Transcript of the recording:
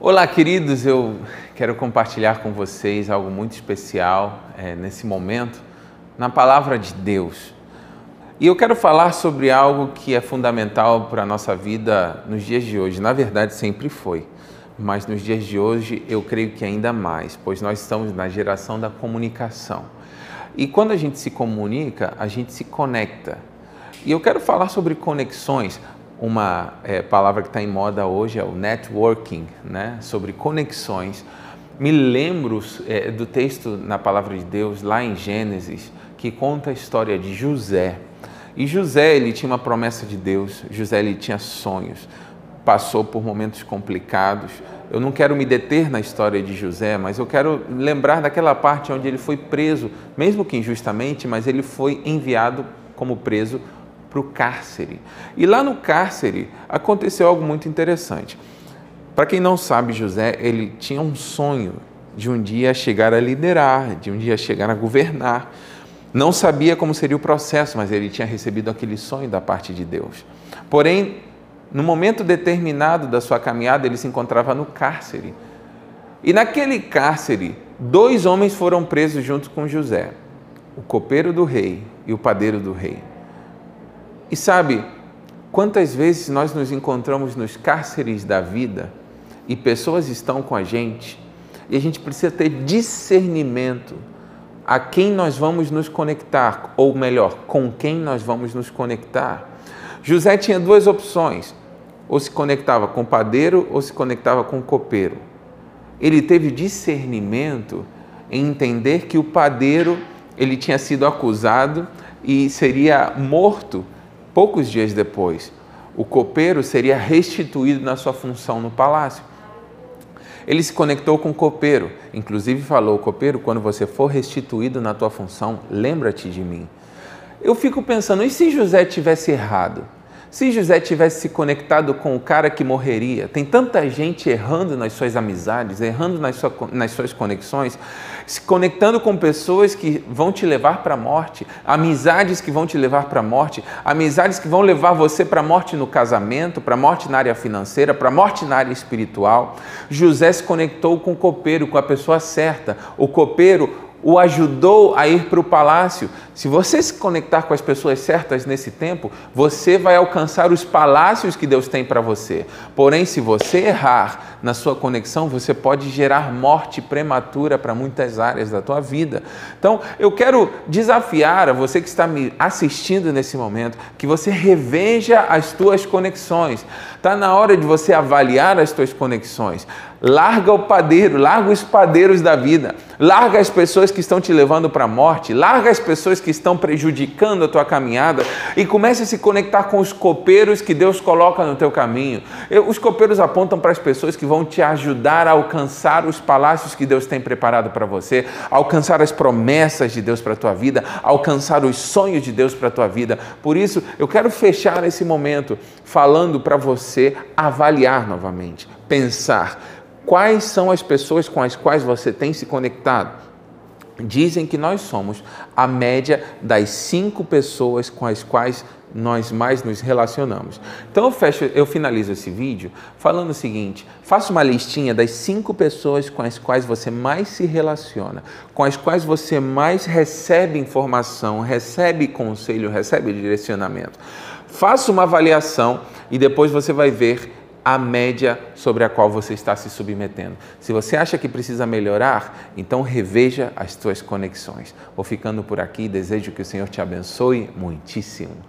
Olá, queridos. Eu quero compartilhar com vocês algo muito especial é, nesse momento na palavra de Deus. E eu quero falar sobre algo que é fundamental para a nossa vida nos dias de hoje. Na verdade, sempre foi, mas nos dias de hoje eu creio que ainda mais, pois nós estamos na geração da comunicação. E quando a gente se comunica, a gente se conecta. E eu quero falar sobre conexões uma é, palavra que está em moda hoje é o networking, né? sobre conexões. Me lembro é, do texto na palavra de Deus, lá em Gênesis, que conta a história de José. E José, ele tinha uma promessa de Deus, José, ele tinha sonhos, passou por momentos complicados. Eu não quero me deter na história de José, mas eu quero lembrar daquela parte onde ele foi preso, mesmo que injustamente, mas ele foi enviado como preso para o cárcere. E lá no cárcere aconteceu algo muito interessante. Para quem não sabe, José, ele tinha um sonho de um dia chegar a liderar, de um dia chegar a governar. Não sabia como seria o processo, mas ele tinha recebido aquele sonho da parte de Deus. Porém, no momento determinado da sua caminhada, ele se encontrava no cárcere. E naquele cárcere, dois homens foram presos junto com José: o copeiro do rei e o padeiro do rei. E sabe, quantas vezes nós nos encontramos nos cárceres da vida e pessoas estão com a gente e a gente precisa ter discernimento a quem nós vamos nos conectar, ou melhor, com quem nós vamos nos conectar. José tinha duas opções: ou se conectava com o padeiro ou se conectava com o copeiro. Ele teve discernimento em entender que o padeiro ele tinha sido acusado e seria morto Poucos dias depois, o copeiro seria restituído na sua função no palácio. Ele se conectou com o copeiro, inclusive falou: Copeiro, quando você for restituído na tua função, lembra-te de mim. Eu fico pensando, e se José tivesse errado? Se José tivesse se conectado com o cara que morreria, tem tanta gente errando nas suas amizades, errando nas, sua, nas suas conexões, se conectando com pessoas que vão te levar para a morte, amizades que vão te levar para a morte, amizades que vão levar você para a morte no casamento, para a morte na área financeira, para a morte na área espiritual. José se conectou com o copeiro, com a pessoa certa. O copeiro o ajudou a ir para o palácio. Se você se conectar com as pessoas certas nesse tempo, você vai alcançar os palácios que Deus tem para você. Porém, se você errar na sua conexão, você pode gerar morte prematura para muitas áreas da tua vida. Então, eu quero desafiar a você que está me assistindo nesse momento, que você reveja as tuas conexões. Está na hora de você avaliar as tuas conexões. Larga o padeiro, larga os padeiros da vida, larga as pessoas que estão te levando para a morte, larga as pessoas que estão prejudicando a tua caminhada e comece a se conectar com os copeiros que Deus coloca no teu caminho. Os copeiros apontam para as pessoas que vão te ajudar a alcançar os palácios que Deus tem preparado para você, alcançar as promessas de Deus para a tua vida, alcançar os sonhos de Deus para a tua vida. Por isso, eu quero fechar esse momento falando para você avaliar novamente, pensar Quais são as pessoas com as quais você tem se conectado? Dizem que nós somos a média das cinco pessoas com as quais nós mais nos relacionamos. Então eu fecho, eu finalizo esse vídeo falando o seguinte: faça uma listinha das cinco pessoas com as quais você mais se relaciona, com as quais você mais recebe informação, recebe conselho, recebe direcionamento. Faça uma avaliação e depois você vai ver a média sobre a qual você está se submetendo. Se você acha que precisa melhorar, então reveja as suas conexões. Vou ficando por aqui, desejo que o Senhor te abençoe muitíssimo.